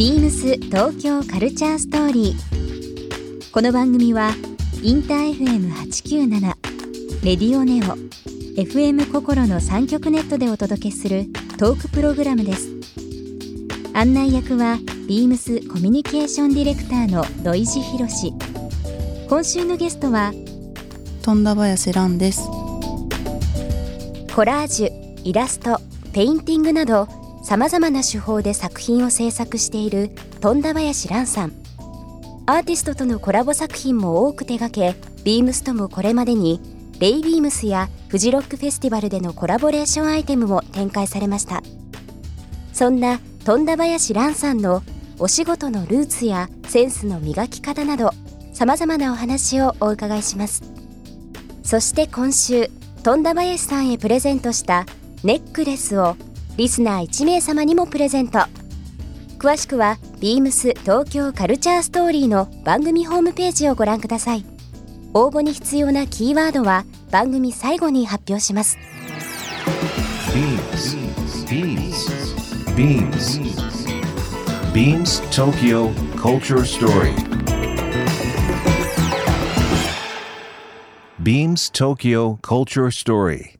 ビームス東京カルチャーストーリー。この番組はインター FM897 レディオネオ FM 心の三極ネットでお届けするトークプログラムです。案内役はビームスコミュニケーションディレクターの土井博志。今週のゲストは富田林蘭ですコラージュ、イラスト、ペインティングなどさまざまな手法で作品を制作している富田林蘭さん。アーティストとのコラボ作品も多く手掛けビームスともこれまでに Ray BEAMS やフジロックフェスティバルでのコラボレーションアイテムも展開されました。そんな富田林蘭さんのお仕事のルーツやセンスの磨き方などさまざまなお話をお伺いします。そして今週富田林さんへプレゼントしたネックレスをリスナー1名様にもプレゼント詳しくは beams 東京カルチャーストーリーの番組ホームページをご覧ください応募に必要なキーワードは番組最後に発表します Beams. Beams. Beams. Beams Tokyo Culture Story. Beams Tokyo Culture Story.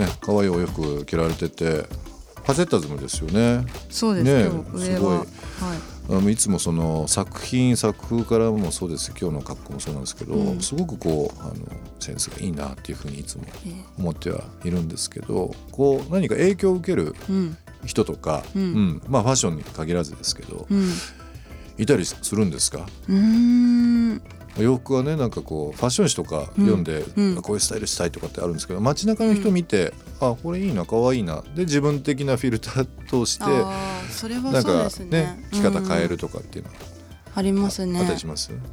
ね可愛いお洋服着られててファセッタズムですよね。そうです、ねすごい。ははい。あのいつもその作品作風からもそうです。今日の格好もそうなんですけど、うん。すごくこうあのセンスがいいなっていうふうにいつもええ。思ってはいるんですけどこう何か影響を受けるうん。人とか、うん。まあファッションに限らずですけど、うん。いたりするんですか？うーん洋服はねなんかこうファッション誌とか読んで、うん。あこういうスタイルしたいとかってあるんですけど街中の人見て、あこれいいな可愛いな。で自分的なフィルター通してそれはそうですね。ね着方変えるとかっていうのはありますね。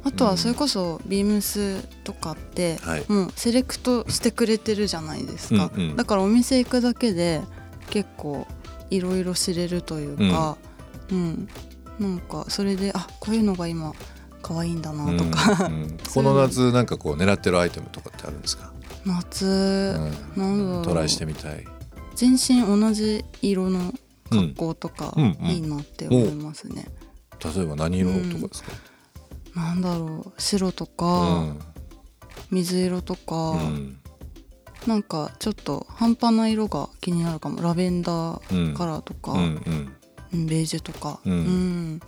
あとはそれそこそビームスとかって、はい。もうセレクトしてくれてるじゃないですか、うんうん。だからお店行くだけで結構いろいろ知れるというか、うん。なんかそれであこういうのが今可愛いんだなとか、うんうん。この夏なんかこう狙ってるアイテムとかってあるんですか、夏、うん。なんだろう。トライしてみたい。全身同じ色の格好とかうん。うんうん。いいなって思いますね、例えば何色とかですか、なんだろう。白とうか、ん。水色とか、うん。なんかちょっと半端な色が気になるかも。ラベンダーカラーとか、うんうん。うんベージュとか、うん。うん。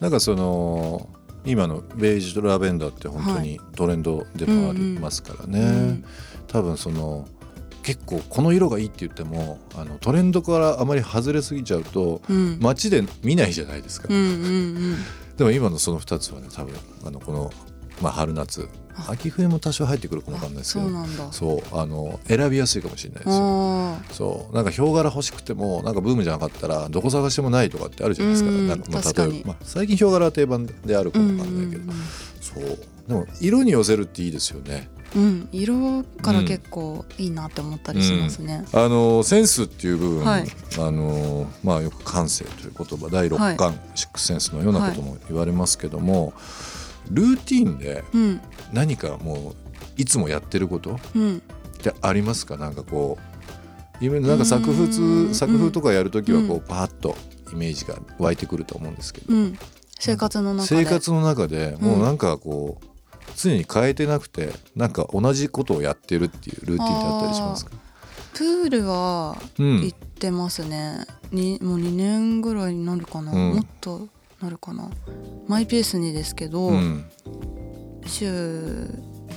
なんかその今のベージュとラベンダーって本当にトレンドでもありますからね、うん多分その結構この色がいいって言ってもあのトレンドからあまり外れすぎちゃうとうん。街で見ないじゃないですか、うんうんでも今のその2つはね多分あのこの、まあ、春夏。あ。秋冬も多少入ってくるかもうんわかんないですけど。そうあの選びやすいかもしれないですよ。あそう。なんかヒョウ柄欲しくてもなんかブームじゃなかったらどこ探してもないとかってあるじゃないですか,、うんなんかまあ、例えば、まあ、最近ヒョウ柄は定番であるかもわかんないけど、うんそう。でも色に寄せるっていいですよね。うん色から結構いいなって思ったりしますね、あのセンスっていう部分、はい。あのまあよく感性という言葉第六感、シックスセンスのようなことも言われますけども、ルーティンでうん。何かもういつもやってることうん。ってありますか？なんかこう今なんか作う風ん。作風とかやるときはこううパーッとイメージが湧いてくると思うんですけど、うん。生活の中で。生活の中でもうなんかこう常に変えてなくてなんか同じことをやってるっていうルーティンってあったりしますか？プールはうん。行ってますね、にもう2年ぐらいになるかな、うん。もっとなるかな。マイペースにですけど、うん。週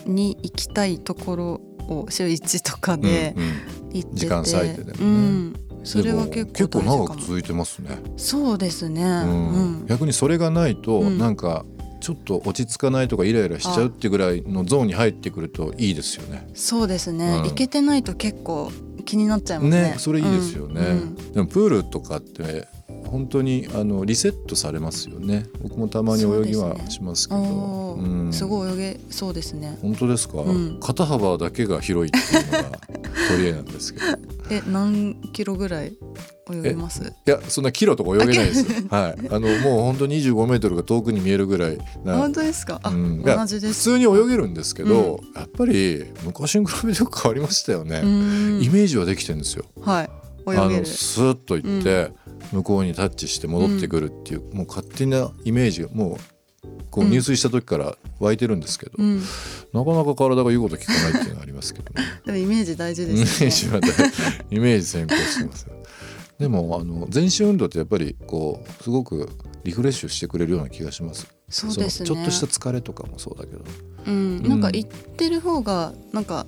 に行きたいところを週1とかでうんうん。行ってて、時間割いてでもね。うん、それは結構結構長く続いてますね、そうですね、ううんん。逆にそれがないとうん。なんかちょっと落ち着かないとかイライラしちゃうってぐらいのゾーンに入ってくるといいですよね。そうですね、うん。行けてないと結構気になっちゃいますね。ねそれいいですよね。うん。でもプールとかって本当にあのリセットされますよね。僕もたまに泳ぎはしますけど。おーすごい泳げそうですね。本当ですか、うん。肩幅だけが広いっていうのが取り柄なんですけど。え何キロぐらい泳げます？いやそんなキロとか泳げないですよ。はい。あのもう本当25メートルが遠くに見えるぐらいな。本当ですか？あ、うん同じです。普通に泳げるんですけど、やっぱり昔に比べて変わりましたよね、うん。イメージはできてるんですよ。はい。あ泳げる。のスーッと行って、向こうにタッチして戻ってくるっていう、もう勝手なイメージがもうこううん。入水した時から湧いてるんですけど、うん。なかなか体が言うこと聞かないっていうのがありますけどね。でもイメージ大事ですよね。ージはイメージ先行してます でもあの全身運動ってやっぱりこうすごくリフレッシュしてくれるような気がします。そうですね。ちょっとした疲れとかもそうだけど。うん、なんか行ってる方がなんか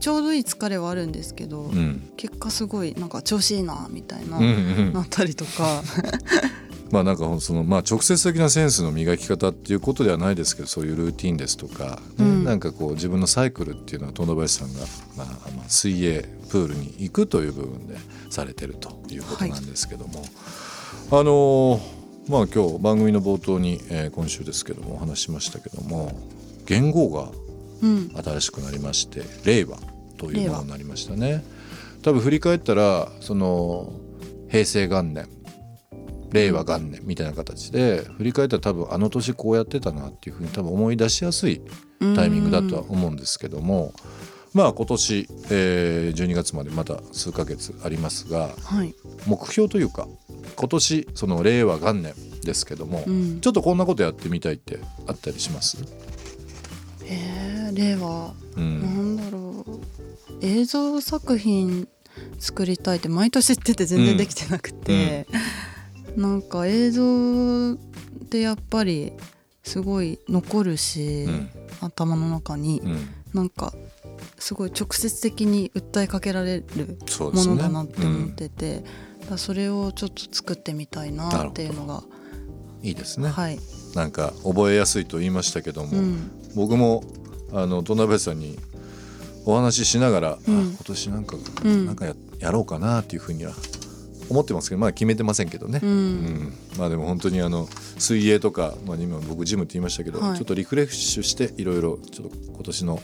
ちょうどいい疲れはあるんですけど、うん。結果すごいなんか調子いいなみたいな、うんうん。なったりとか。まあなんかそのまあ直接的なセンスの磨き方っていうことではないですけどそういうルーティンですとか、ねうん。なんかこう自分のサイクルっていうのは富田林さんが、まあ、まあ水泳プールに行くという部分でされてるということなんですけども、あのーまあ今日番組の冒頭に、えー今週ですけどもお話ししましたけども元号がうん新しくなりまして令和というものになりましたね。多分振り返ったらその平成元年令和元年みたいな形で振り返ったら多分あの年こうやってたなっていうふうに多分思い出しやすいタイミングだとは思うんですけどもまあ今年、えー12月までまだ数ヶ月ありますがはい、目標というか今年その令和元年ですけども、うん、ちょっとこんなことやってみたいってあったりします、えー、令和う、なんんだろう映像作品作りたいって毎年言ってて全然できてなくて、なんか映像ってやっぱりすごい残るし、うん。頭の中にうん、なんかすごい直接的に訴えかけられるものだなって思ってて、それをちょっと作ってみたいなっていうのが、いいですね、はい、なんか覚えやすいと言いましたけども、うん、僕もあの戸辺さんにお話ししながら、うん。あ今年なんか、うん。なんかややろうかなっていうふうには思ってますけどまだ決めてませんけどね、ううん。んまあでも本当にあの水泳とか、まあ、今僕ジムって言いましたけど、はい。ちょっとリフレッシュしていろいろちょっと今年の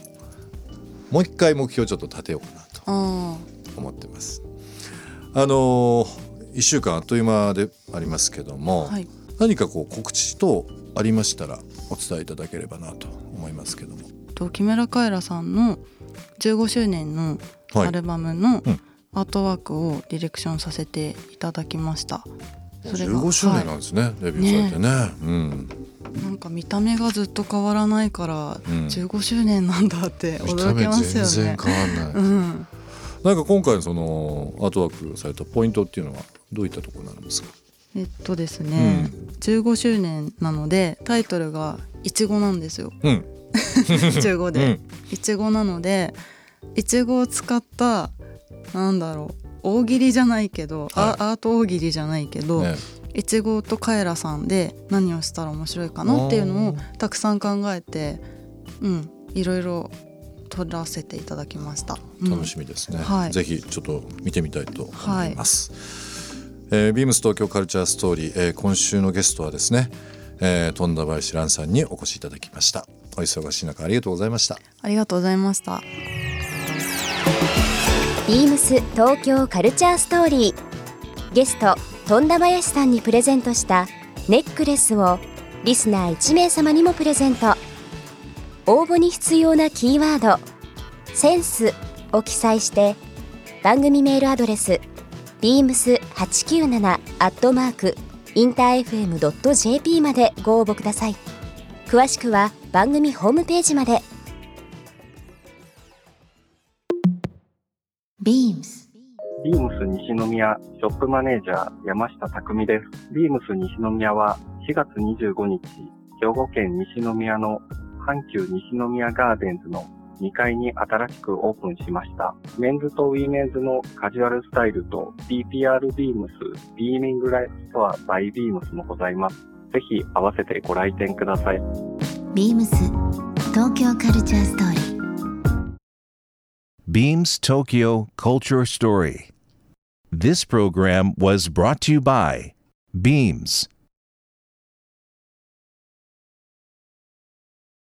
もう一回目標をちょっと立てようかなとあ思ってます。あの1週間あっという間でありますけども、あはい。何かこう告知等ありましたらお伝えいただければなと思いますけども。と木村カエラさんの15周年のはいアルバムのうんアートワークをディレクションさせていただきました。それが15周年なんですね、デビューされてね。うん、なんか見た目がずっと変わらないからうん15周年なんだって驚き目ますよね。変わんない。うん、なんか今回のそのアートワークされたポイントっていうのはどういったところなんですか？えっとですね、15周年なのでタイトルがいちごなんですよ。うん、15うで。ん、いちごなのでいちごを使ったなんだろう大喜利じゃないけど、あはい。アート大喜利じゃないけど、ね、いちごとカエラさんで何をしたら面白いかなっていうのをたくさん考えてうんいろいろ撮らせていただきました。うん。楽しみですね、はい。ぜひちょっと見てみたいと思います。えービームス東京カルチャーストーリー、えー今週のゲストはですね、えー、富田林蘭さんにお越しいただきました。お忙しい中ありがとうございました。ありがとうございました。ビームス東京カルチャーストーリーゲスト富田林さんにプレゼントしたネックレスをリスナー1名様にもプレゼント応募に必要なキーワード「センス」を記載して番組メールアドレス beams897 アットマークインター FM.jp までご応募ください詳しくは番組ホームページまでビームスビームス西宮ショップマネージャー山下匠です。ビームス西宮は4月25日、兵庫県西宮の阪急西宮ガーデンズの2階に新しくオープンしました。メンズとウィメンズのカジュアルスタイルと PPR ビームスビーミングライフストアバイビームスもございます。ぜひ合わせてご来店ください。ビームス東京カルチャーストーリー Beams Tokyo Culture Story. This program was brought to you by beams,